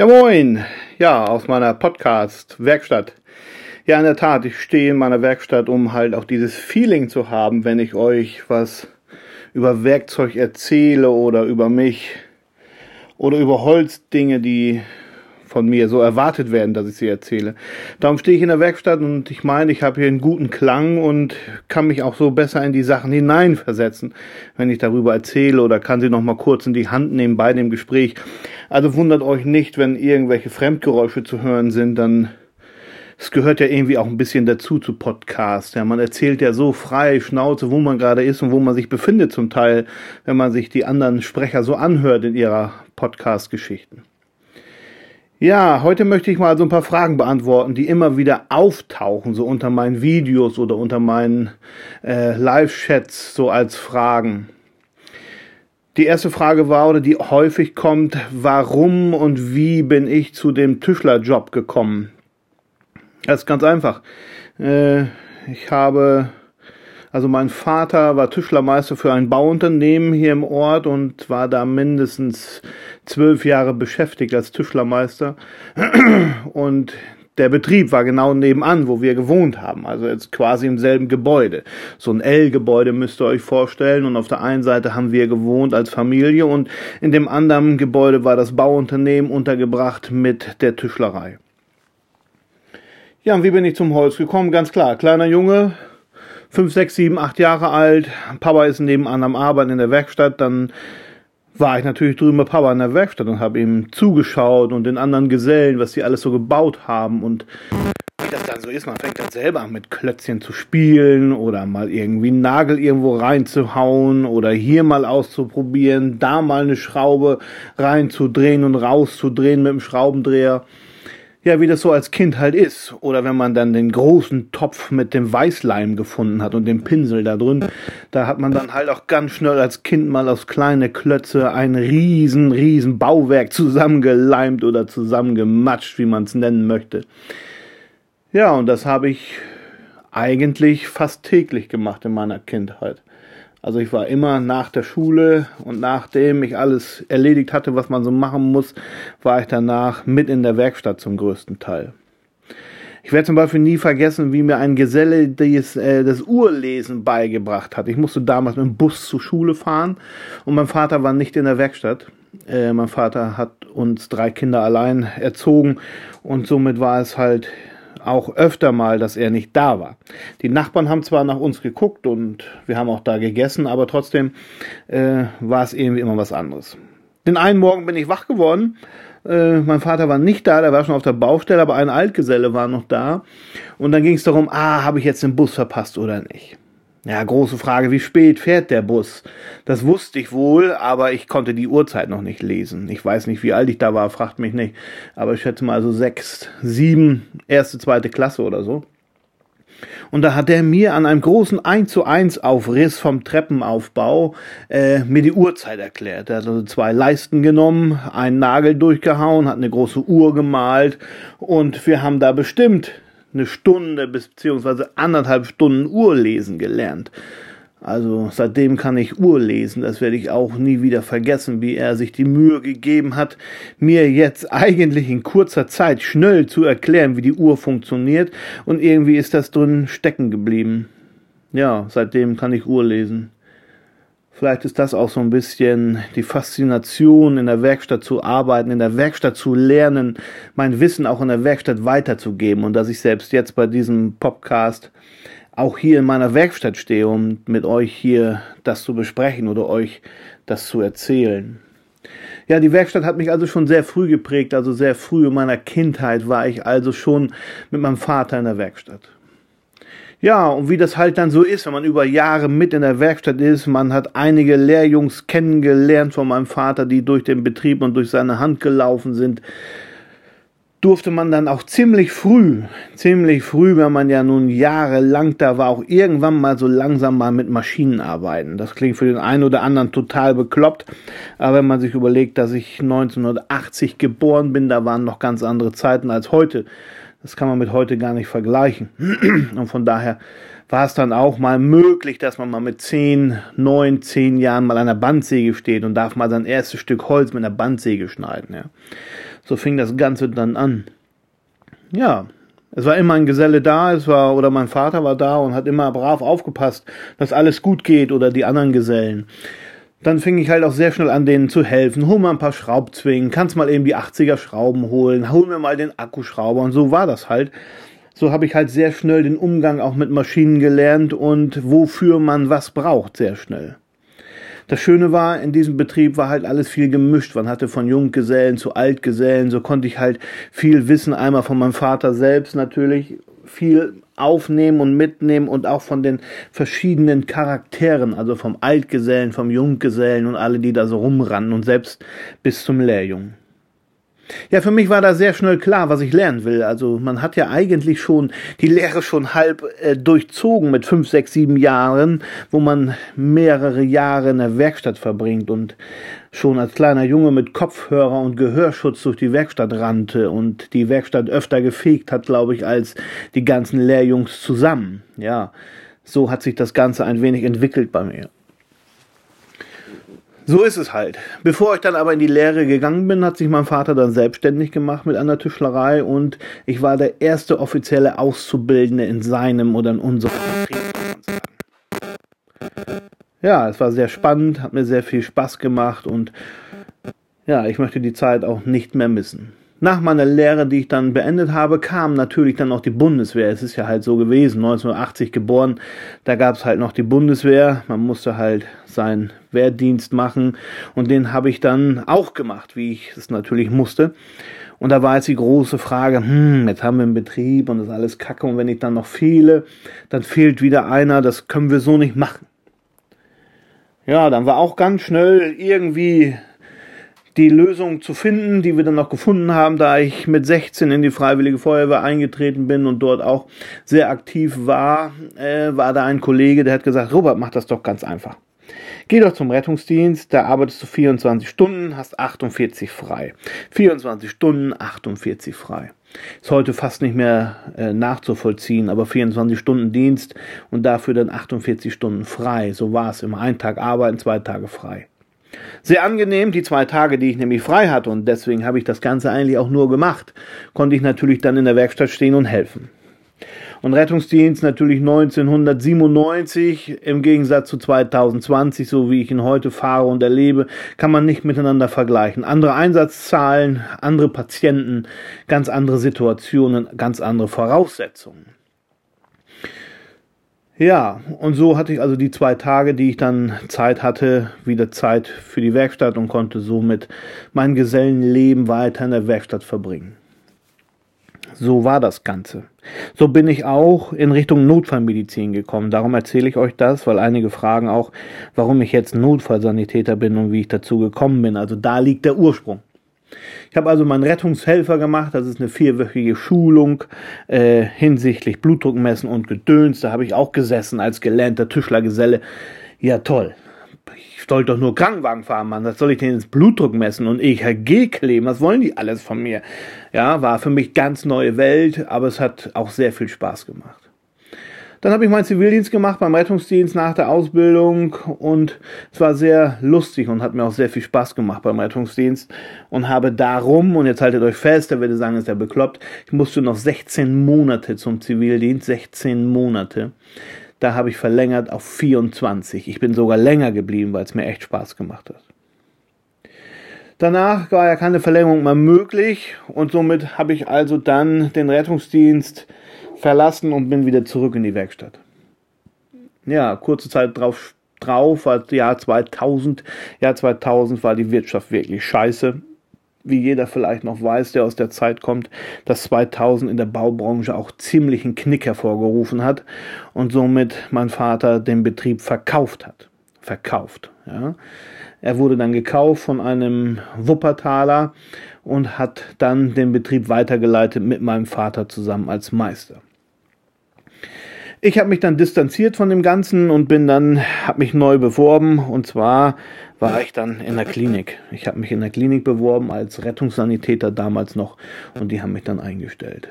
Ja, moin. Ja, aus meiner Podcast-Werkstatt. Ja, in der Tat, ich stehe in meiner Werkstatt, um halt auch dieses Feeling zu haben, wenn ich euch was über Werkzeug erzähle oder über mich oder über Holzdinge, die von mir so erwartet werden, dass ich sie erzähle. Darum stehe ich in der Werkstatt und ich meine, ich habe hier einen guten Klang und kann mich auch so besser in die Sachen hineinversetzen, wenn ich darüber erzähle oder kann sie noch mal kurz in die Hand nehmen bei dem Gespräch. Also wundert euch nicht, wenn irgendwelche Fremdgeräusche zu hören sind, dann es gehört ja irgendwie auch ein bisschen dazu zu Podcast. Ja, man erzählt ja so frei Schnauze, wo man gerade ist und wo man sich befindet zum Teil, wenn man sich die anderen Sprecher so anhört in ihrer Podcast-Geschichten. Ja, heute möchte ich mal so ein paar Fragen beantworten, die immer wieder auftauchen, so unter meinen Videos oder unter meinen äh, Live-Chats, so als Fragen. Die erste Frage war, oder die häufig kommt, warum und wie bin ich zu dem Tischlerjob gekommen? Das ist ganz einfach. Äh, ich habe also mein Vater war Tischlermeister für ein Bauunternehmen hier im Ort und war da mindestens zwölf Jahre beschäftigt als Tischlermeister. Und der Betrieb war genau nebenan, wo wir gewohnt haben, also jetzt quasi im selben Gebäude. So ein L-Gebäude müsst ihr euch vorstellen und auf der einen Seite haben wir gewohnt als Familie und in dem anderen Gebäude war das Bauunternehmen untergebracht mit der Tischlerei. Ja, und wie bin ich zum Holz gekommen? Ganz klar, kleiner Junge, fünf, sechs, sieben, acht Jahre alt. Papa ist nebenan am Arbeiten in der Werkstatt. Dann war ich natürlich drüben bei Papa in der Werkstatt und habe ihm zugeschaut und den anderen Gesellen, was die alles so gebaut haben und wie das dann so ist, man fängt dann selber an mit Klötzchen zu spielen oder mal irgendwie einen Nagel irgendwo reinzuhauen oder hier mal auszuprobieren, da mal eine Schraube reinzudrehen und rauszudrehen mit dem Schraubendreher ja, wie das so als Kind halt ist. Oder wenn man dann den großen Topf mit dem Weißleim gefunden hat und dem Pinsel da drin, da hat man dann halt auch ganz schnell als Kind mal aus kleine Klötze ein riesen, riesen Bauwerk zusammengeleimt oder zusammengematscht, wie man es nennen möchte. Ja, und das habe ich eigentlich fast täglich gemacht in meiner Kindheit. Also ich war immer nach der Schule und nachdem ich alles erledigt hatte, was man so machen muss, war ich danach mit in der Werkstatt zum größten Teil. Ich werde zum Beispiel nie vergessen, wie mir ein Geselle das, äh, das Uhrlesen beigebracht hat. Ich musste damals mit dem Bus zur Schule fahren und mein Vater war nicht in der Werkstatt. Äh, mein Vater hat uns drei Kinder allein erzogen und somit war es halt auch öfter mal, dass er nicht da war. Die Nachbarn haben zwar nach uns geguckt und wir haben auch da gegessen, aber trotzdem äh, war es irgendwie immer was anderes. Den einen Morgen bin ich wach geworden. Äh, mein Vater war nicht da, der war schon auf der Baustelle, aber ein Altgeselle war noch da. Und dann ging es darum, ah, habe ich jetzt den Bus verpasst oder nicht? Ja, große Frage, wie spät fährt der Bus? Das wusste ich wohl, aber ich konnte die Uhrzeit noch nicht lesen. Ich weiß nicht, wie alt ich da war, fragt mich nicht. Aber ich schätze mal so sechs, sieben, erste, zweite Klasse oder so. Und da hat er mir an einem großen 1 zu 1 Aufriss vom Treppenaufbau äh, mir die Uhrzeit erklärt. Er hat also zwei Leisten genommen, einen Nagel durchgehauen, hat eine große Uhr gemalt und wir haben da bestimmt eine Stunde bis anderthalb Stunden Uhr lesen gelernt. Also seitdem kann ich Uhr lesen. Das werde ich auch nie wieder vergessen, wie er sich die Mühe gegeben hat, mir jetzt eigentlich in kurzer Zeit schnell zu erklären, wie die Uhr funktioniert. Und irgendwie ist das drin stecken geblieben. Ja, seitdem kann ich Uhr lesen. Vielleicht ist das auch so ein bisschen die Faszination, in der Werkstatt zu arbeiten, in der Werkstatt zu lernen, mein Wissen auch in der Werkstatt weiterzugeben und dass ich selbst jetzt bei diesem Podcast auch hier in meiner Werkstatt stehe, um mit euch hier das zu besprechen oder euch das zu erzählen. Ja, die Werkstatt hat mich also schon sehr früh geprägt, also sehr früh in meiner Kindheit war ich also schon mit meinem Vater in der Werkstatt. Ja, und wie das halt dann so ist, wenn man über Jahre mit in der Werkstatt ist, man hat einige Lehrjungs kennengelernt von meinem Vater, die durch den Betrieb und durch seine Hand gelaufen sind, durfte man dann auch ziemlich früh, ziemlich früh, wenn man ja nun jahrelang da war, auch irgendwann mal so langsam mal mit Maschinen arbeiten. Das klingt für den einen oder anderen total bekloppt, aber wenn man sich überlegt, dass ich 1980 geboren bin, da waren noch ganz andere Zeiten als heute. Das kann man mit heute gar nicht vergleichen. Und von daher war es dann auch mal möglich, dass man mal mit zehn, neun, zehn Jahren mal an der Bandsäge steht und darf mal sein erstes Stück Holz mit einer Bandsäge schneiden. Ja. So fing das Ganze dann an. Ja, es war immer ein Geselle da, es war, oder mein Vater war da und hat immer brav aufgepasst, dass alles gut geht oder die anderen Gesellen. Dann fing ich halt auch sehr schnell an, denen zu helfen. Hol mal ein paar Schraubzwingen, kannst mal eben die 80er Schrauben holen, hol mir mal den Akkuschrauber und so war das halt. So habe ich halt sehr schnell den Umgang auch mit Maschinen gelernt und wofür man was braucht, sehr schnell. Das Schöne war, in diesem Betrieb war halt alles viel gemischt. Man hatte von Junggesellen zu Altgesellen, so konnte ich halt viel wissen, einmal von meinem Vater selbst natürlich, viel aufnehmen und mitnehmen und auch von den verschiedenen Charakteren, also vom Altgesellen, vom Junggesellen und alle, die da so rumrannen und selbst bis zum Lehrjungen. Ja, für mich war da sehr schnell klar, was ich lernen will. Also man hat ja eigentlich schon die Lehre schon halb äh, durchzogen mit fünf, sechs, sieben Jahren, wo man mehrere Jahre in der Werkstatt verbringt und schon als kleiner Junge mit Kopfhörer und Gehörschutz durch die Werkstatt rannte und die Werkstatt öfter gefegt hat, glaube ich, als die ganzen Lehrjungs zusammen. Ja, so hat sich das Ganze ein wenig entwickelt bei mir. So ist es halt. Bevor ich dann aber in die Lehre gegangen bin, hat sich mein Vater dann selbstständig gemacht mit einer Tischlerei und ich war der erste offizielle Auszubildende in seinem oder in unserem Betrieb. Ja, es war sehr spannend, hat mir sehr viel Spaß gemacht und ja, ich möchte die Zeit auch nicht mehr missen. Nach meiner Lehre, die ich dann beendet habe, kam natürlich dann auch die Bundeswehr. Es ist ja halt so gewesen, 1980 geboren, da gab es halt noch die Bundeswehr. Man musste halt seinen Wehrdienst machen und den habe ich dann auch gemacht, wie ich es natürlich musste. Und da war jetzt die große Frage, hm, jetzt haben wir einen Betrieb und das ist alles kacke und wenn ich dann noch fehle, dann fehlt wieder einer, das können wir so nicht machen. Ja, dann war auch ganz schnell irgendwie die Lösung zu finden, die wir dann noch gefunden haben, da ich mit 16 in die Freiwillige Feuerwehr eingetreten bin und dort auch sehr aktiv war, äh, war da ein Kollege, der hat gesagt, Robert, mach das doch ganz einfach. Geh doch zum Rettungsdienst, da arbeitest du 24 Stunden, hast 48 frei. 24 Stunden, 48 frei. Ist heute fast nicht mehr äh, nachzuvollziehen, aber 24 Stunden Dienst und dafür dann 48 Stunden frei. So war es immer. Ein Tag arbeiten, zwei Tage frei. Sehr angenehm, die zwei Tage, die ich nämlich frei hatte und deswegen habe ich das Ganze eigentlich auch nur gemacht, konnte ich natürlich dann in der Werkstatt stehen und helfen. Und Rettungsdienst natürlich 1997 im Gegensatz zu 2020, so wie ich ihn heute fahre und erlebe, kann man nicht miteinander vergleichen. Andere Einsatzzahlen, andere Patienten, ganz andere Situationen, ganz andere Voraussetzungen. Ja, und so hatte ich also die zwei Tage, die ich dann Zeit hatte, wieder Zeit für die Werkstatt und konnte somit mein Gesellenleben weiter in der Werkstatt verbringen. So war das Ganze. So bin ich auch in Richtung Notfallmedizin gekommen. Darum erzähle ich euch das, weil einige fragen auch, warum ich jetzt Notfallsanitäter bin und wie ich dazu gekommen bin. Also da liegt der Ursprung. Ich habe also meinen Rettungshelfer gemacht. Das ist eine vierwöchige Schulung äh, hinsichtlich Blutdruckmessen und Gedöns. Da habe ich auch gesessen als gelernter Tischlergeselle. Ja, toll. Ich sollte doch nur Krankenwagen fahren, Mann. Das soll ich denn ins Blutdruck messen und EKG kleben? Was wollen die alles von mir? Ja, war für mich ganz neue Welt, aber es hat auch sehr viel Spaß gemacht. Dann habe ich meinen Zivildienst gemacht beim Rettungsdienst nach der Ausbildung und es war sehr lustig und hat mir auch sehr viel Spaß gemacht beim Rettungsdienst und habe darum, und jetzt haltet euch fest, der würde sagen, ist ja bekloppt, ich musste noch 16 Monate zum Zivildienst, 16 Monate. Da habe ich verlängert auf 24. Ich bin sogar länger geblieben, weil es mir echt Spaß gemacht hat. Danach war ja keine Verlängerung mehr möglich und somit habe ich also dann den Rettungsdienst verlassen und bin wieder zurück in die Werkstatt. Ja, kurze Zeit drauf, drauf war das Jahr 2000. Jahr 2000 war die Wirtschaft wirklich scheiße. Wie jeder vielleicht noch weiß, der aus der Zeit kommt, dass 2000 in der Baubranche auch ziemlichen Knick hervorgerufen hat und somit mein Vater den Betrieb verkauft hat. Verkauft, ja. Er wurde dann gekauft von einem Wuppertaler und hat dann den Betrieb weitergeleitet mit meinem Vater zusammen als Meister. Ich habe mich dann distanziert von dem Ganzen und bin dann, habe mich neu beworben und zwar war ich dann in der Klinik. Ich habe mich in der Klinik beworben als Rettungssanitäter damals noch und die haben mich dann eingestellt.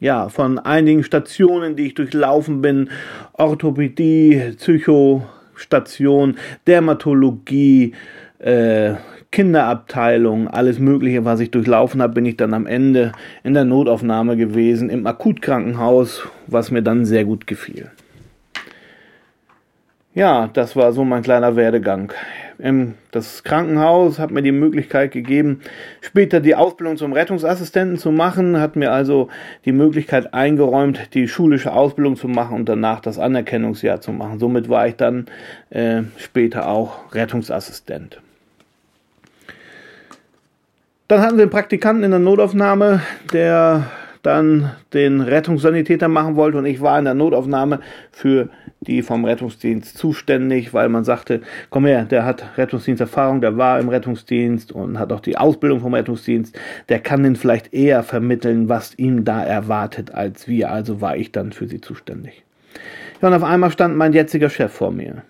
ja, von einigen Stationen, die ich durchlaufen bin, Orthopädie, Psychostation, Dermatologie, äh, Kinderabteilung, alles Mögliche, was ich durchlaufen habe, bin ich dann am Ende in der Notaufnahme gewesen, im Akutkrankenhaus, was mir dann sehr gut gefiel. Ja, das war so mein kleiner Werdegang. Das Krankenhaus hat mir die Möglichkeit gegeben, später die Ausbildung zum Rettungsassistenten zu machen, hat mir also die Möglichkeit eingeräumt, die schulische Ausbildung zu machen und danach das Anerkennungsjahr zu machen. Somit war ich dann äh, später auch Rettungsassistent. Dann hatten wir einen Praktikanten in der Notaufnahme, der dann den Rettungssanitäter machen wollte und ich war in der Notaufnahme für die vom Rettungsdienst zuständig, weil man sagte, komm her, der hat Rettungsdiensterfahrung, der war im Rettungsdienst und hat auch die Ausbildung vom Rettungsdienst, der kann den vielleicht eher vermitteln, was ihm da erwartet als wir, also war ich dann für sie zuständig. Ja, und auf einmal stand mein jetziger Chef vor mir.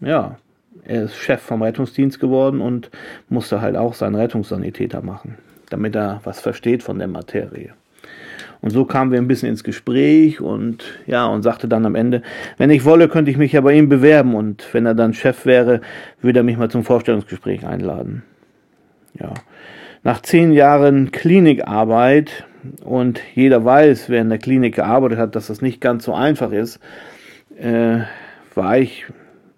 Ja, er ist Chef vom Rettungsdienst geworden und musste halt auch seinen Rettungssanitäter machen, damit er was versteht von der Materie. Und so kamen wir ein bisschen ins Gespräch und ja, und sagte dann am Ende, wenn ich wolle, könnte ich mich ja bei ihm bewerben und wenn er dann Chef wäre, würde er mich mal zum Vorstellungsgespräch einladen. Ja. Nach zehn Jahren Klinikarbeit und jeder weiß, wer in der Klinik gearbeitet hat, dass das nicht ganz so einfach ist, äh, war ich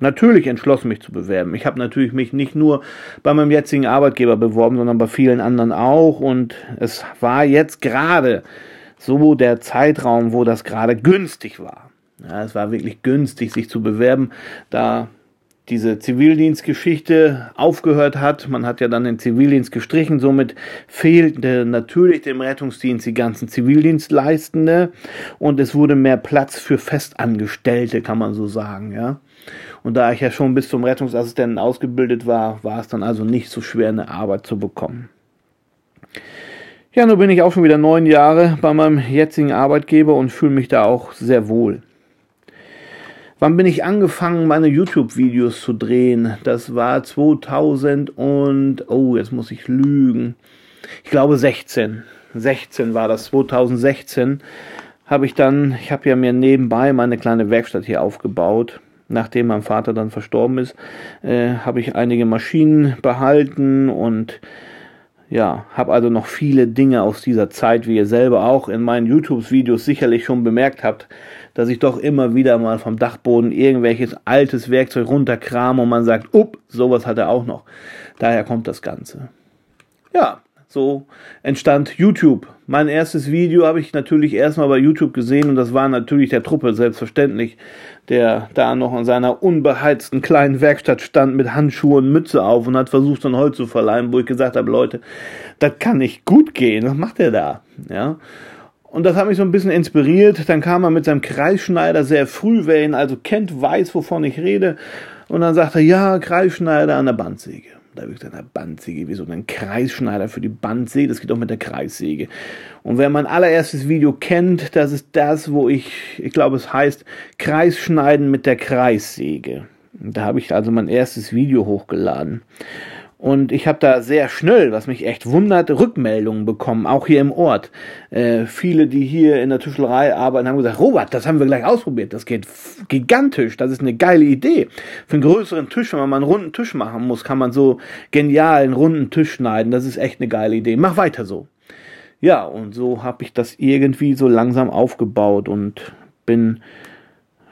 natürlich entschlossen, mich zu bewerben. Ich habe natürlich mich nicht nur bei meinem jetzigen Arbeitgeber beworben, sondern bei vielen anderen auch. Und es war jetzt gerade so der Zeitraum, wo das gerade günstig war. Ja, es war wirklich günstig, sich zu bewerben, da diese Zivildienstgeschichte aufgehört hat. Man hat ja dann den Zivildienst gestrichen, somit fehlte natürlich dem Rettungsdienst die ganzen Zivildienstleistende und es wurde mehr Platz für Festangestellte, kann man so sagen, ja. Und da ich ja schon bis zum Rettungsassistenten ausgebildet war, war es dann also nicht so schwer, eine Arbeit zu bekommen. Ja, nun bin ich auch schon wieder neun Jahre bei meinem jetzigen Arbeitgeber und fühle mich da auch sehr wohl. Wann bin ich angefangen, meine YouTube-Videos zu drehen? Das war 2000 und, oh, jetzt muss ich lügen. Ich glaube 16. 16 war das, 2016 habe ich dann, ich habe ja mir nebenbei meine kleine Werkstatt hier aufgebaut. Nachdem mein Vater dann verstorben ist, äh, habe ich einige Maschinen behalten und ja, habe also noch viele Dinge aus dieser Zeit, wie ihr selber auch in meinen YouTube-Videos sicherlich schon bemerkt habt, dass ich doch immer wieder mal vom Dachboden irgendwelches altes Werkzeug runterkrame und man sagt, up, sowas hat er auch noch. Daher kommt das Ganze. Ja, so entstand YouTube. Mein erstes Video habe ich natürlich erstmal bei YouTube gesehen und das war natürlich der Truppe, selbstverständlich, der da noch in seiner unbeheizten kleinen Werkstatt stand mit Handschuhen und Mütze auf und hat versucht, ein Holz zu verleihen, wo ich gesagt habe, Leute, das kann nicht gut gehen, was macht er da? Ja. Und das hat mich so ein bisschen inspiriert. Dann kam er mit seinem Kreisschneider sehr früh, wer ihn also kennt, weiß, wovon ich rede. Und dann sagte er, ja, Kreisschneider an der Bandsäge. Da habe ich eine Bandsäge, wieso ein Kreisschneider für die Bandsäge? Das geht doch mit der Kreissäge. Und wer mein allererstes Video kennt, das ist das, wo ich, ich glaube, es heißt Kreisschneiden mit der Kreissäge. Da habe ich also mein erstes Video hochgeladen. Und ich habe da sehr schnell, was mich echt wundert, Rückmeldungen bekommen, auch hier im Ort. Äh, viele, die hier in der Tischlerei arbeiten, haben gesagt, Robert, das haben wir gleich ausprobiert. Das geht gigantisch. Das ist eine geile Idee. Für einen größeren Tisch, wenn man mal einen runden Tisch machen muss, kann man so genial einen runden Tisch schneiden. Das ist echt eine geile Idee. Mach weiter so. Ja, und so habe ich das irgendwie so langsam aufgebaut und bin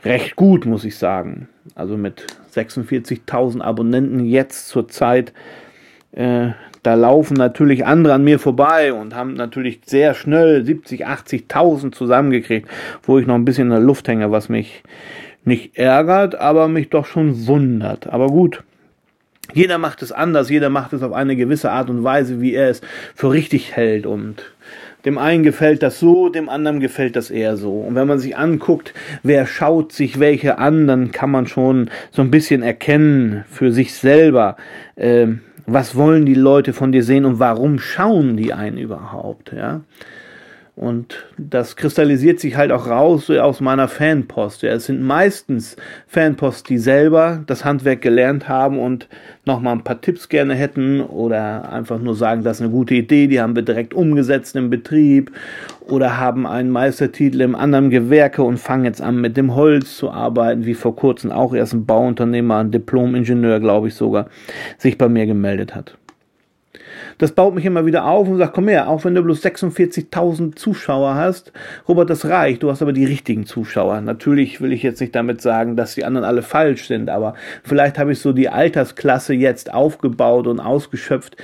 recht gut, muss ich sagen. Also mit 46.000 Abonnenten jetzt zur Zeit. Äh, da laufen natürlich andere an mir vorbei und haben natürlich sehr schnell 70, 80.000 zusammengekriegt, wo ich noch ein bisschen in der Luft hänge, was mich nicht ärgert, aber mich doch schon wundert. Aber gut, jeder macht es anders, jeder macht es auf eine gewisse Art und Weise, wie er es für richtig hält und dem einen gefällt das so, dem anderen gefällt das eher so. Und wenn man sich anguckt, wer schaut sich welche an, dann kann man schon so ein bisschen erkennen für sich selber, äh, was wollen die Leute von dir sehen und warum schauen die einen überhaupt, ja. Und das kristallisiert sich halt auch raus aus meiner Fanpost. Ja, es sind meistens Fanposts, die selber das Handwerk gelernt haben und nochmal ein paar Tipps gerne hätten oder einfach nur sagen, das ist eine gute Idee, die haben wir direkt umgesetzt im Betrieb oder haben einen Meistertitel im anderen Gewerke und fangen jetzt an mit dem Holz zu arbeiten, wie vor kurzem auch erst ein Bauunternehmer, ein Diplom-Ingenieur, glaube ich sogar, sich bei mir gemeldet hat das baut mich immer wieder auf und sagt, komm her, auch wenn du bloß 46.000 Zuschauer hast, Robert, das reicht, du hast aber die richtigen Zuschauer. Natürlich will ich jetzt nicht damit sagen, dass die anderen alle falsch sind, aber vielleicht habe ich so die Altersklasse jetzt aufgebaut und ausgeschöpft,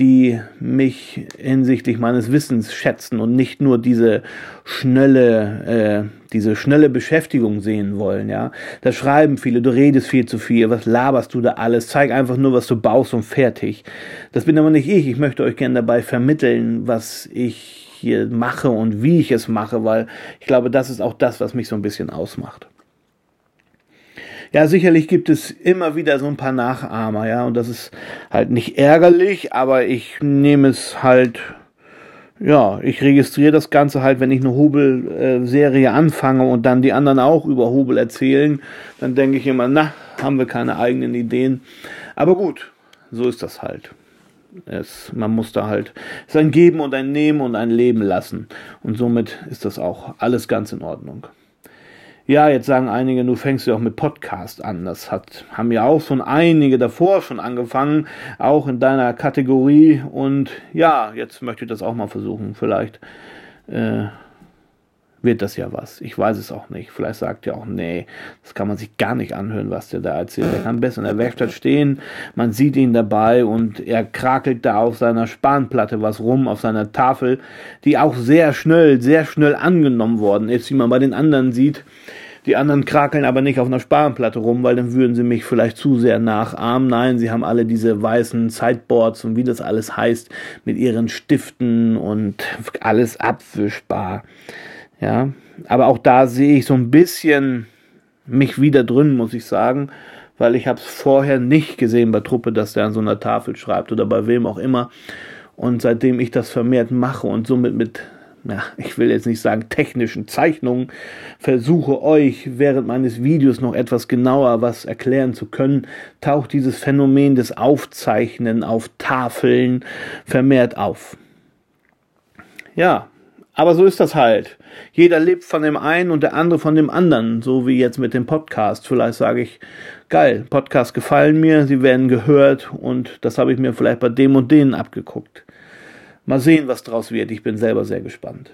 die mich hinsichtlich meines Wissens schätzen und nicht nur diese schnelle, äh, diese schnelle Beschäftigung sehen wollen, ja. Da schreiben viele, du redest viel zu viel, was laberst du da alles, zeig einfach nur, was du baust und fertig. Das bin aber nicht ich, ich möchte euch gerne dabei vermitteln, was ich hier mache und wie ich es mache, weil ich glaube, das ist auch das, was mich so ein bisschen ausmacht. Ja, sicherlich gibt es immer wieder so ein paar Nachahmer, ja, und das ist halt nicht ärgerlich, aber ich nehme es halt, ja, ich registriere das Ganze halt, wenn ich eine Hobel-Serie anfange und dann die anderen auch über Hobel erzählen, dann denke ich immer, na, haben wir keine eigenen Ideen. Aber gut, so ist das halt. Es, man muss da halt es ein Geben und ein Nehmen und ein Leben lassen. Und somit ist das auch alles ganz in Ordnung. Ja, jetzt sagen einige, du fängst ja auch mit Podcast an. Das hat, haben ja auch schon einige davor schon angefangen, auch in deiner Kategorie. Und ja, jetzt möchte ich das auch mal versuchen. Vielleicht äh, wird das ja was. Ich weiß es auch nicht. Vielleicht sagt ihr auch, nee, das kann man sich gar nicht anhören, was der da erzählt. Er kann besser in der Werkstatt stehen, man sieht ihn dabei und er krakelt da auf seiner Spanplatte was rum, auf seiner Tafel, die auch sehr schnell, sehr schnell angenommen worden ist, wie man bei den anderen sieht. Die anderen krakeln aber nicht auf einer Spanplatte rum, weil dann würden sie mich vielleicht zu sehr nachahmen. Nein, sie haben alle diese weißen Sideboards und wie das alles heißt, mit ihren Stiften und alles abwischbar. Ja, aber auch da sehe ich so ein bisschen mich wieder drin, muss ich sagen, weil ich habe es vorher nicht gesehen bei Truppe, dass der an so einer Tafel schreibt oder bei wem auch immer. Und seitdem ich das vermehrt mache und somit mit, ja, ich will jetzt nicht sagen technischen Zeichnungen, versuche euch während meines Videos noch etwas genauer was erklären zu können, taucht dieses Phänomen des Aufzeichnen auf Tafeln vermehrt auf. Ja, aber so ist das halt. Jeder lebt von dem einen und der andere von dem anderen, so wie jetzt mit dem Podcast. Vielleicht sage ich, geil, Podcasts gefallen mir, sie werden gehört und das habe ich mir vielleicht bei dem und denen abgeguckt. Mal sehen, was draus wird. Ich bin selber sehr gespannt.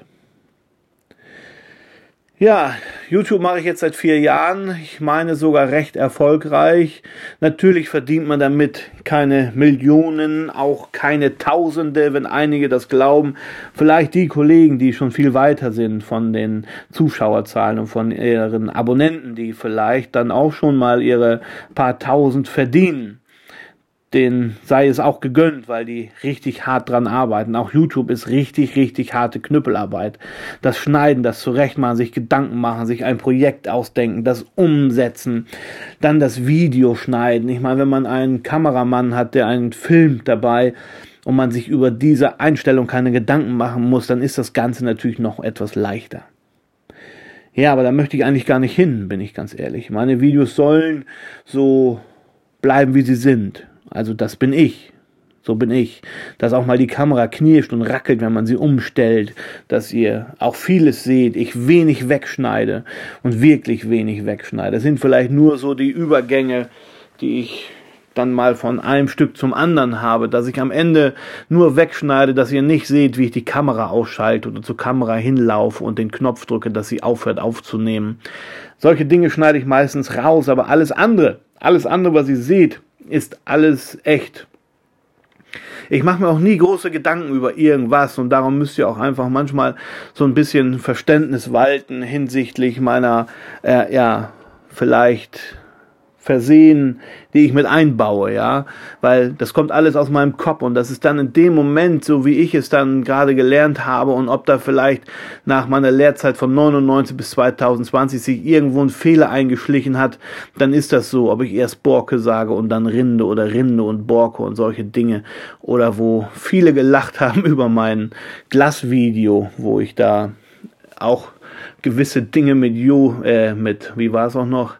Ja, YouTube mache ich jetzt seit vier Jahren. Ich meine sogar recht erfolgreich. Natürlich verdient man damit keine Millionen, auch keine Tausende, wenn einige das glauben. Vielleicht die Kollegen, die schon viel weiter sind von den Zuschauerzahlen und von ihren Abonnenten, die vielleicht dann auch schon mal ihre paar Tausend verdienen denen sei es auch gegönnt, weil die richtig hart dran arbeiten. Auch YouTube ist richtig, richtig harte Knüppelarbeit. Das Schneiden, das Zurechtmachen, sich Gedanken machen, sich ein Projekt ausdenken, das Umsetzen, dann das Video schneiden. Ich meine, wenn man einen Kameramann hat, der einen Film dabei und man sich über diese Einstellung keine Gedanken machen muss, dann ist das Ganze natürlich noch etwas leichter. Ja, aber da möchte ich eigentlich gar nicht hin, bin ich ganz ehrlich. Meine Videos sollen so bleiben, wie sie sind. Also das bin ich. So bin ich. Dass auch mal die Kamera knirscht und rackelt, wenn man sie umstellt. Dass ihr auch vieles seht. Ich wenig wegschneide und wirklich wenig wegschneide. Das sind vielleicht nur so die Übergänge, die ich dann mal von einem Stück zum anderen habe, dass ich am Ende nur wegschneide, dass ihr nicht seht, wie ich die Kamera ausschalte oder zur Kamera hinlaufe und den Knopf drücke, dass sie aufhört aufzunehmen. Solche Dinge schneide ich meistens raus, aber alles andere, alles andere, was ihr seht, ist alles echt. Ich mache mir auch nie große Gedanken über irgendwas und darum müsst ihr auch einfach manchmal so ein bisschen Verständnis walten hinsichtlich meiner, äh, ja, vielleicht versehen, die ich mit einbaue, ja, weil das kommt alles aus meinem Kopf und das ist dann in dem Moment, so wie ich es dann gerade gelernt habe und ob da vielleicht nach meiner Lehrzeit von 99 bis 2020 sich irgendwo ein Fehler eingeschlichen hat, dann ist das so, ob ich erst Borke sage und dann Rinde oder Rinde und Borke und solche Dinge oder wo viele gelacht haben über mein Glasvideo, wo ich da auch gewisse Dinge mit Jo, äh, mit, wie war es auch noch,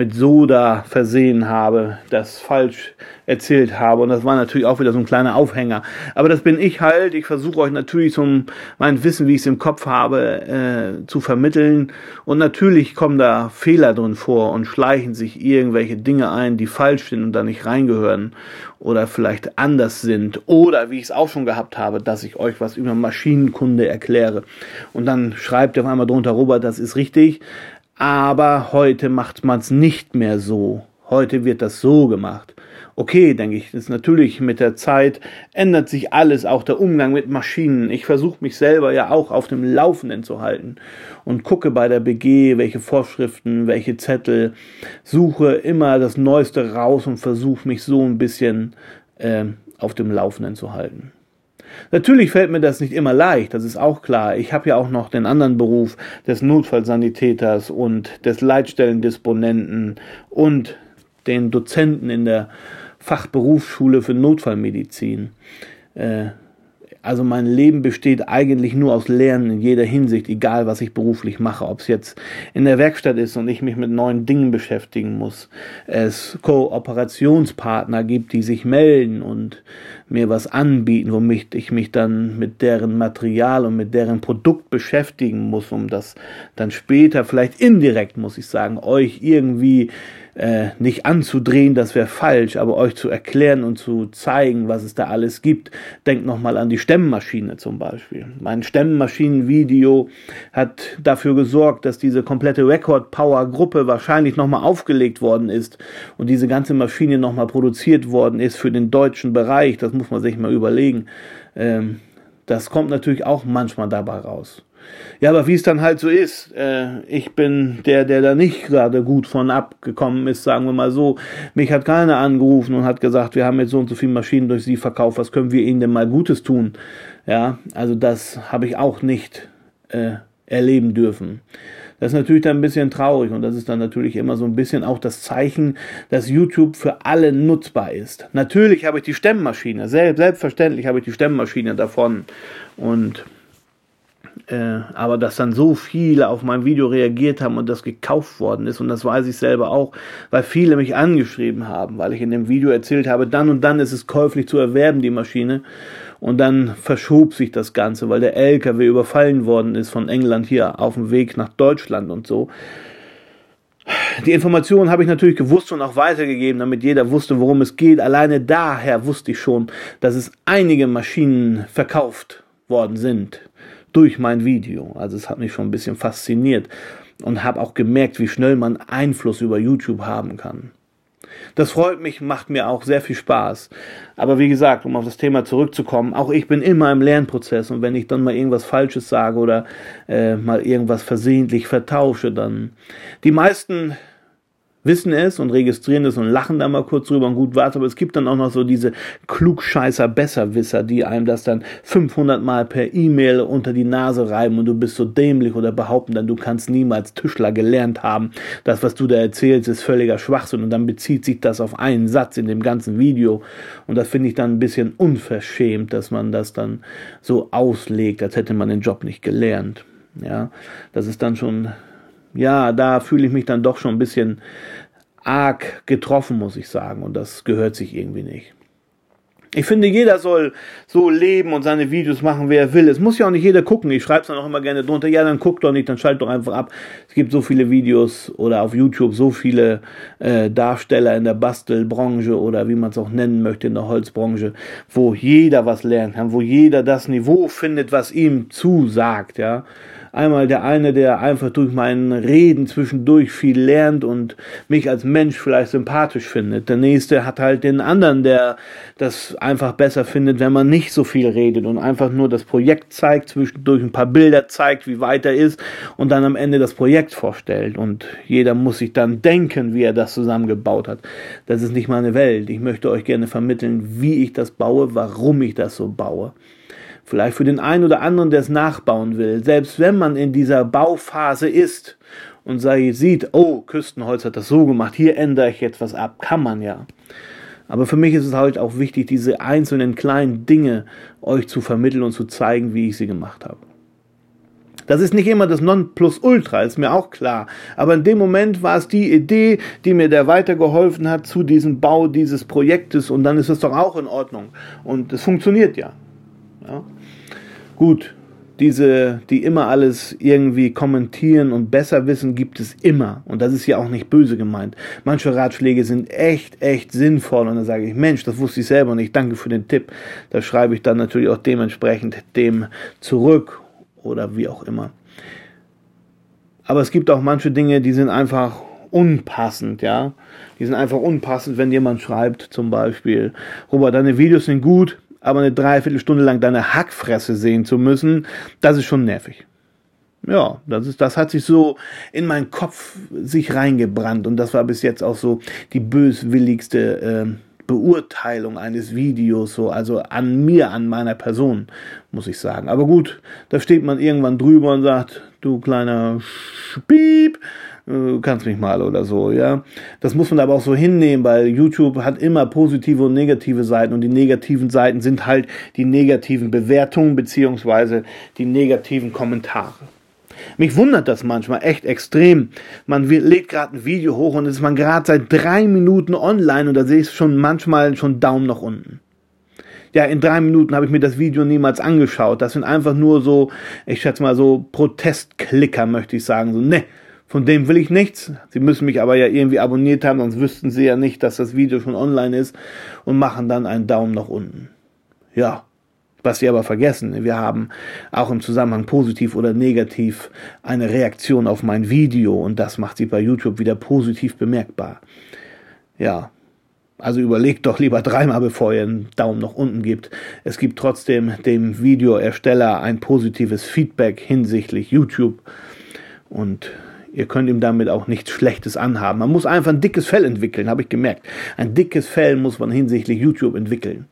mit Soda versehen habe, das falsch erzählt habe. Und das war natürlich auch wieder so ein kleiner Aufhänger. Aber das bin ich halt. Ich versuche euch natürlich so mein Wissen, wie ich es im Kopf habe, äh, zu vermitteln. Und natürlich kommen da Fehler drin vor und schleichen sich irgendwelche Dinge ein, die falsch sind und da nicht reingehören oder vielleicht anders sind. Oder wie ich es auch schon gehabt habe, dass ich euch was über Maschinenkunde erkläre. Und dann schreibt ihr auf einmal drunter, Robert, das ist richtig. Aber heute macht man es nicht mehr so. Heute wird das so gemacht. Okay, denke ich, ist natürlich mit der Zeit ändert sich alles, auch der Umgang mit Maschinen. Ich versuche mich selber ja auch auf dem Laufenden zu halten und gucke bei der BG, welche Vorschriften, welche Zettel, suche immer das Neueste raus und versuche mich so ein bisschen äh, auf dem Laufenden zu halten. Natürlich fällt mir das nicht immer leicht, das ist auch klar. Ich habe ja auch noch den anderen Beruf des Notfallsanitäters und des Leitstellendisponenten und den Dozenten in der Fachberufsschule für Notfallmedizin. Äh, also mein Leben besteht eigentlich nur aus Lernen in jeder Hinsicht, egal was ich beruflich mache. Ob es jetzt in der Werkstatt ist und ich mich mit neuen Dingen beschäftigen muss, es Kooperationspartner gibt, die sich melden und mir was anbieten, womit ich mich dann mit deren Material und mit deren Produkt beschäftigen muss, um das dann später vielleicht indirekt, muss ich sagen, euch irgendwie äh, nicht anzudrehen, das wäre falsch, aber euch zu erklären und zu zeigen, was es da alles gibt. Denkt nochmal an die Stemmmaschine zum Beispiel. Mein Stemmmaschinenvideo hat dafür gesorgt, dass diese komplette Record Power Gruppe wahrscheinlich nochmal aufgelegt worden ist und diese ganze Maschine nochmal produziert worden ist für den deutschen Bereich. Das muss man sich mal überlegen. Ähm, das kommt natürlich auch manchmal dabei raus. Ja, aber wie es dann halt so ist, äh, ich bin der, der da nicht gerade gut von abgekommen ist, sagen wir mal so. Mich hat keiner angerufen und hat gesagt, wir haben jetzt so und so viele Maschinen durch Sie verkauft, was können wir Ihnen denn mal Gutes tun? Ja, also das habe ich auch nicht äh, erleben dürfen. Das ist natürlich dann ein bisschen traurig und das ist dann natürlich immer so ein bisschen auch das Zeichen, dass YouTube für alle nutzbar ist. Natürlich habe ich die Stemmmaschine, selbstverständlich habe ich die Stemmmaschine davon und äh, aber dass dann so viele auf mein Video reagiert haben und das gekauft worden ist und das weiß ich selber auch, weil viele mich angeschrieben haben, weil ich in dem Video erzählt habe, dann und dann ist es käuflich zu erwerben, die Maschine. Und dann verschob sich das Ganze, weil der LKW überfallen worden ist von England hier auf dem Weg nach Deutschland und so. Die Informationen habe ich natürlich gewusst und auch weitergegeben, damit jeder wusste, worum es geht. Alleine daher wusste ich schon, dass es einige Maschinen verkauft worden sind durch mein Video. Also es hat mich schon ein bisschen fasziniert und habe auch gemerkt, wie schnell man Einfluss über YouTube haben kann. Das freut mich, macht mir auch sehr viel Spaß. Aber wie gesagt, um auf das Thema zurückzukommen, auch ich bin immer im Lernprozess und wenn ich dann mal irgendwas Falsches sage oder äh, mal irgendwas versehentlich vertausche, dann die meisten wissen es und registrieren es und lachen da mal kurz drüber und gut war's, aber es gibt dann auch noch so diese klugscheißer Besserwisser, die einem das dann 500 Mal per E-Mail unter die Nase reiben und du bist so dämlich oder behaupten dann, du kannst niemals Tischler gelernt haben. Das, was du da erzählst, ist völliger Schwachsinn und dann bezieht sich das auf einen Satz in dem ganzen Video und das finde ich dann ein bisschen unverschämt, dass man das dann so auslegt, als hätte man den Job nicht gelernt. Ja, das ist dann schon ja, da fühle ich mich dann doch schon ein bisschen arg getroffen, muss ich sagen. Und das gehört sich irgendwie nicht. Ich finde, jeder soll so leben und seine Videos machen, wie er will. Es muss ja auch nicht jeder gucken. Ich schreibe es dann auch immer gerne drunter. Ja, dann guck doch nicht, dann schalt doch einfach ab. Es gibt so viele Videos oder auf YouTube so viele äh, Darsteller in der Bastelbranche oder wie man es auch nennen möchte, in der Holzbranche, wo jeder was lernen kann, wo jeder das Niveau findet, was ihm zusagt, ja. Einmal der eine, der einfach durch mein Reden zwischendurch viel lernt und mich als Mensch vielleicht sympathisch findet. Der nächste hat halt den anderen, der das einfach besser findet, wenn man nicht so viel redet und einfach nur das Projekt zeigt, zwischendurch ein paar Bilder zeigt, wie weit er ist und dann am Ende das Projekt vorstellt. Und jeder muss sich dann denken, wie er das zusammengebaut hat. Das ist nicht meine Welt. Ich möchte euch gerne vermitteln, wie ich das baue, warum ich das so baue. Vielleicht für den einen oder anderen, der es nachbauen will. Selbst wenn man in dieser Bauphase ist und sieht, oh, Küstenholz hat das so gemacht, hier ändere ich jetzt was ab, kann man ja. Aber für mich ist es halt auch wichtig, diese einzelnen kleinen Dinge euch zu vermitteln und zu zeigen, wie ich sie gemacht habe. Das ist nicht immer das Nonplusultra, ist mir auch klar. Aber in dem Moment war es die Idee, die mir der weitergeholfen hat zu diesem Bau dieses Projektes und dann ist es doch auch in Ordnung. Und es funktioniert ja. ja. Gut, diese, die immer alles irgendwie kommentieren und besser wissen, gibt es immer. Und das ist ja auch nicht böse gemeint. Manche Ratschläge sind echt, echt sinnvoll. Und dann sage ich, Mensch, das wusste ich selber nicht. Danke für den Tipp. Da schreibe ich dann natürlich auch dementsprechend dem zurück oder wie auch immer. Aber es gibt auch manche Dinge, die sind einfach unpassend, ja. Die sind einfach unpassend, wenn jemand schreibt, zum Beispiel, Robert, deine Videos sind gut, aber eine Dreiviertelstunde lang deine Hackfresse sehen zu müssen, das ist schon nervig. Ja, das ist, das hat sich so in meinen Kopf sich reingebrannt und das war bis jetzt auch so die böswilligste äh, Beurteilung eines Videos, so, also an mir, an meiner Person, muss ich sagen. Aber gut, da steht man irgendwann drüber und sagt, du kleiner Spiep, äh, kannst mich mal oder so, ja. Das muss man aber auch so hinnehmen, weil YouTube hat immer positive und negative Seiten und die negativen Seiten sind halt die negativen Bewertungen beziehungsweise die negativen Kommentare. Mich wundert das manchmal echt extrem. Man legt gerade ein Video hoch und ist man gerade seit drei Minuten online und da sehe ich schon manchmal schon Daumen nach unten. Ja, in drei Minuten habe ich mir das Video niemals angeschaut. Das sind einfach nur so, ich schätze mal so Protestklicker, möchte ich sagen. So, ne, von dem will ich nichts. Sie müssen mich aber ja irgendwie abonniert haben, sonst wüssten sie ja nicht, dass das Video schon online ist und machen dann einen Daumen nach unten. Ja. Was sie aber vergessen, wir haben auch im Zusammenhang positiv oder negativ eine Reaktion auf mein Video und das macht sie bei YouTube wieder positiv bemerkbar. Ja, also überlegt doch lieber dreimal, bevor ihr einen Daumen nach unten gebt. Es gibt trotzdem dem Videoersteller ein positives Feedback hinsichtlich YouTube und Ihr könnt ihm damit auch nichts Schlechtes anhaben. Man muss einfach ein dickes Fell entwickeln, habe ich gemerkt. Ein dickes Fell muss man hinsichtlich YouTube entwickeln.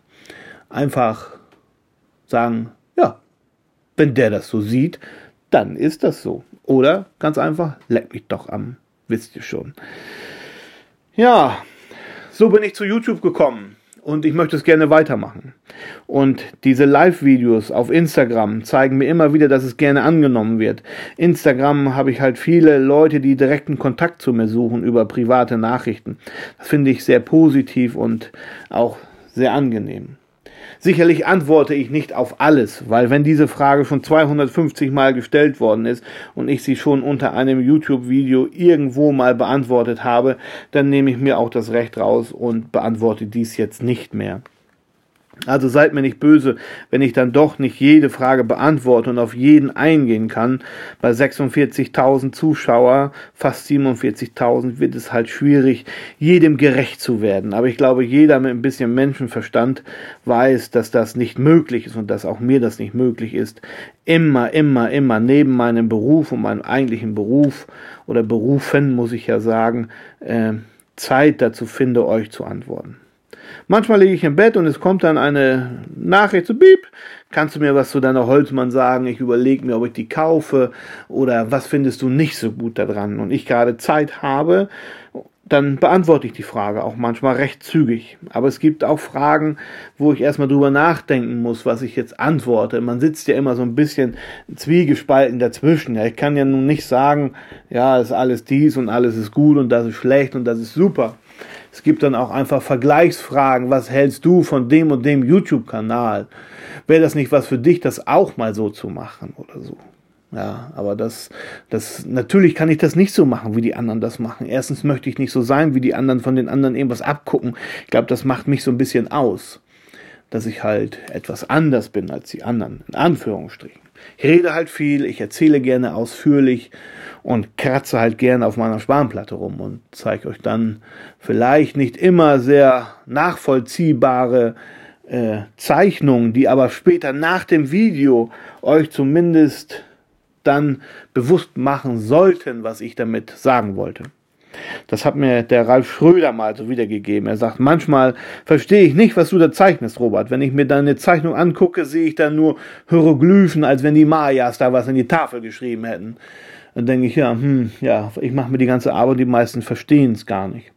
Einfach sagen, ja, wenn der das so sieht, dann ist das so. Oder ganz einfach, leck mich doch am, wisst ihr schon. Ja, so bin ich zu YouTube gekommen und ich möchte es gerne weitermachen. Und diese Live-Videos auf Instagram zeigen mir immer wieder, dass es gerne angenommen wird. Instagram habe ich halt viele Leute, die direkten Kontakt zu mir suchen über private Nachrichten. Das finde ich sehr positiv und auch sehr angenehm. Sicherlich antworte ich nicht auf alles, weil wenn diese Frage schon 250 Mal gestellt worden ist und ich sie schon unter einem YouTube-Video irgendwo mal beantwortet habe, dann nehme ich mir auch das Recht raus und beantworte dies jetzt nicht mehr. Also seid mir nicht böse, wenn ich dann doch nicht jede Frage beantworte und auf jeden eingehen kann. Bei 46.000 Zuschauer, fast 47.000, wird es halt schwierig, jedem gerecht zu werden. Aber ich glaube, jeder mit ein bisschen Menschenverstand weiß, dass das nicht möglich ist und dass auch mir das nicht möglich ist. Immer, immer, immer neben meinem Beruf und meinem eigentlichen Beruf oder Berufen, muss ich ja sagen, äh, Zeit dazu finde, euch zu antworten. Manchmal liege ich im Bett und es kommt dann eine Nachricht so, Bieb, kannst du mir was zu deiner Holzmann sagen? Ich überlege mir, ob ich die kaufe oder was findest du nicht so gut daran? Und ich gerade Zeit habe, dann beantworte ich die Frage auch manchmal recht zügig. Aber es gibt auch Fragen, wo ich erstmal drüber nachdenken muss, was ich jetzt antworte. Man sitzt ja immer so ein bisschen zwiegespalten dazwischen. Ja, ich kann ja nun nicht sagen, ja, ist alles dies und alles ist gut und das ist schlecht und das ist super. Es gibt dann auch einfach Vergleichsfragen. Was hältst du von dem und dem YouTube-Kanal? Wäre das nicht was für dich, das auch mal so zu machen oder so? Ja, aber das, das, natürlich kann ich das nicht so machen, wie die anderen das machen. Erstens möchte ich nicht so sein, wie die anderen von den anderen irgendwas abgucken. Ich glaube, das macht mich so ein bisschen aus, dass ich halt etwas anders bin als die anderen, in Anführungsstrichen. Ich rede halt viel, ich erzähle gerne ausführlich und kratze halt gerne auf meiner Spanplatte rum und zeige euch dann vielleicht nicht immer sehr nachvollziehbare äh, Zeichnungen, die aber später nach dem Video euch zumindest dann bewusst machen sollten, was ich damit sagen wollte. Das hat mir der Ralf Schröder mal so wiedergegeben. Er sagt, manchmal verstehe ich nicht, was du da zeichnest, Robert. Wenn ich mir deine Zeichnung angucke, sehe ich da nur Hieroglyphen, als wenn die Mayas da was in die Tafel geschrieben hätten. Dann denke ich, ja, hm, ja, ich mache mir die ganze Arbeit, die meisten verstehen es gar nicht.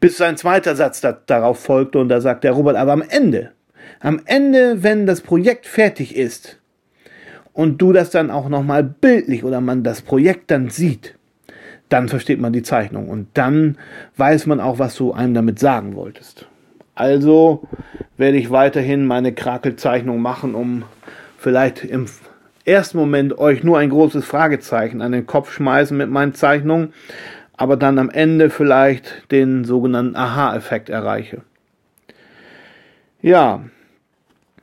Bis sein zweiter Satz da, darauf folgte und da sagt der Robert, aber am Ende, am Ende, wenn das Projekt fertig ist und du das dann auch nochmal bildlich oder man das Projekt dann sieht, dann versteht man die Zeichnung und dann weiß man auch, was du einem damit sagen wolltest. Also werde ich weiterhin meine Krakelzeichnung machen, um vielleicht im ersten Moment euch nur ein großes Fragezeichen an den Kopf schmeißen mit meinen Zeichnungen, aber dann am Ende vielleicht den sogenannten Aha-Effekt erreiche. Ja,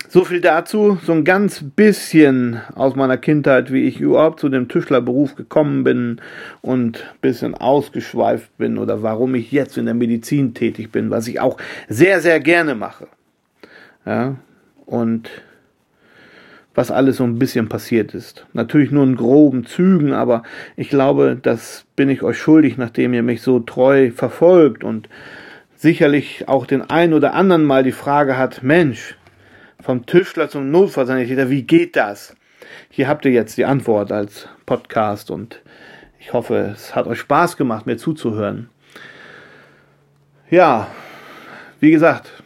so viel dazu, so ein ganz bisschen aus meiner Kindheit, wie ich überhaupt zu dem Tischlerberuf gekommen bin und ein bisschen ausgeschweift bin oder warum ich jetzt in der Medizin tätig bin, was ich auch sehr, sehr gerne mache. Ja, und was alles so ein bisschen passiert ist. Natürlich nur in groben Zügen, aber ich glaube, das bin ich euch schuldig, nachdem ihr mich so treu verfolgt und sicherlich auch den ein oder anderen mal die Frage hat, Mensch, vom Tischler zum Notfallsanitäter, wie geht das? Hier habt ihr jetzt die Antwort als Podcast und ich hoffe, es hat euch Spaß gemacht, mir zuzuhören. Ja, wie gesagt,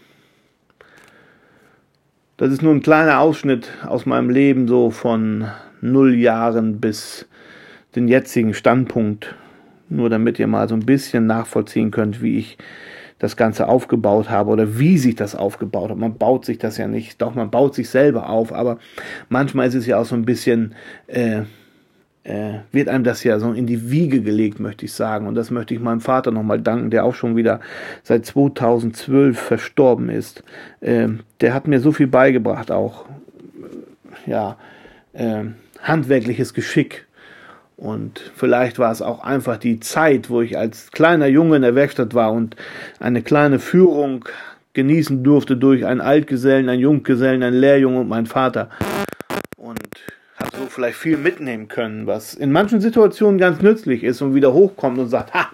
das ist nur ein kleiner Ausschnitt aus meinem Leben, so von null Jahren bis den jetzigen Standpunkt. Nur damit ihr mal so ein bisschen nachvollziehen könnt, wie ich das Ganze aufgebaut habe oder wie sich das aufgebaut hat. Man baut sich das ja nicht, doch man baut sich selber auf, aber manchmal ist es ja auch so ein bisschen, äh, äh, wird einem das ja so in die Wiege gelegt, möchte ich sagen. Und das möchte ich meinem Vater nochmal danken, der auch schon wieder seit 2012 verstorben ist. Äh, der hat mir so viel beigebracht, auch ja, äh, handwerkliches Geschick und vielleicht war es auch einfach die Zeit, wo ich als kleiner Junge in der Werkstatt war und eine kleine Führung genießen durfte durch einen Altgesellen, einen Junggesellen, einen Lehrjungen und meinen Vater. Und habe so vielleicht viel mitnehmen können, was in manchen Situationen ganz nützlich ist und wieder hochkommt und sagt, ha,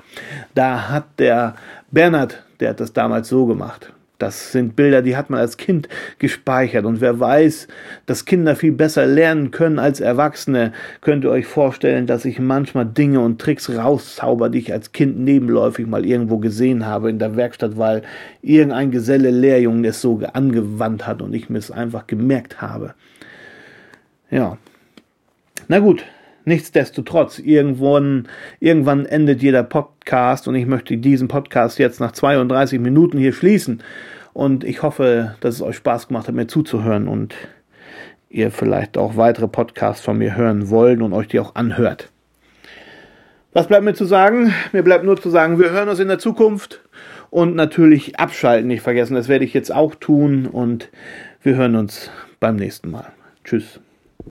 da hat der Bernhard, der hat das damals so gemacht. Das sind Bilder, die hat man als Kind gespeichert. Und wer weiß, dass Kinder viel besser lernen können als Erwachsene, könnt ihr euch vorstellen, dass ich manchmal Dinge und Tricks rauszauber, die ich als Kind nebenläufig mal irgendwo gesehen habe in der Werkstatt, weil irgendein Geselle Lehrjungen es so angewandt hat und ich mir es einfach gemerkt habe. Ja. Na gut, Nichtsdestotrotz, irgendwann, irgendwann endet jeder Podcast und ich möchte diesen Podcast jetzt nach 32 Minuten hier schließen. Und ich hoffe, dass es euch Spaß gemacht hat, mir zuzuhören und ihr vielleicht auch weitere Podcasts von mir hören wollt und euch die auch anhört. Was bleibt mir zu sagen? Mir bleibt nur zu sagen, wir hören uns in der Zukunft und natürlich abschalten nicht vergessen. Das werde ich jetzt auch tun und wir hören uns beim nächsten Mal. Tschüss.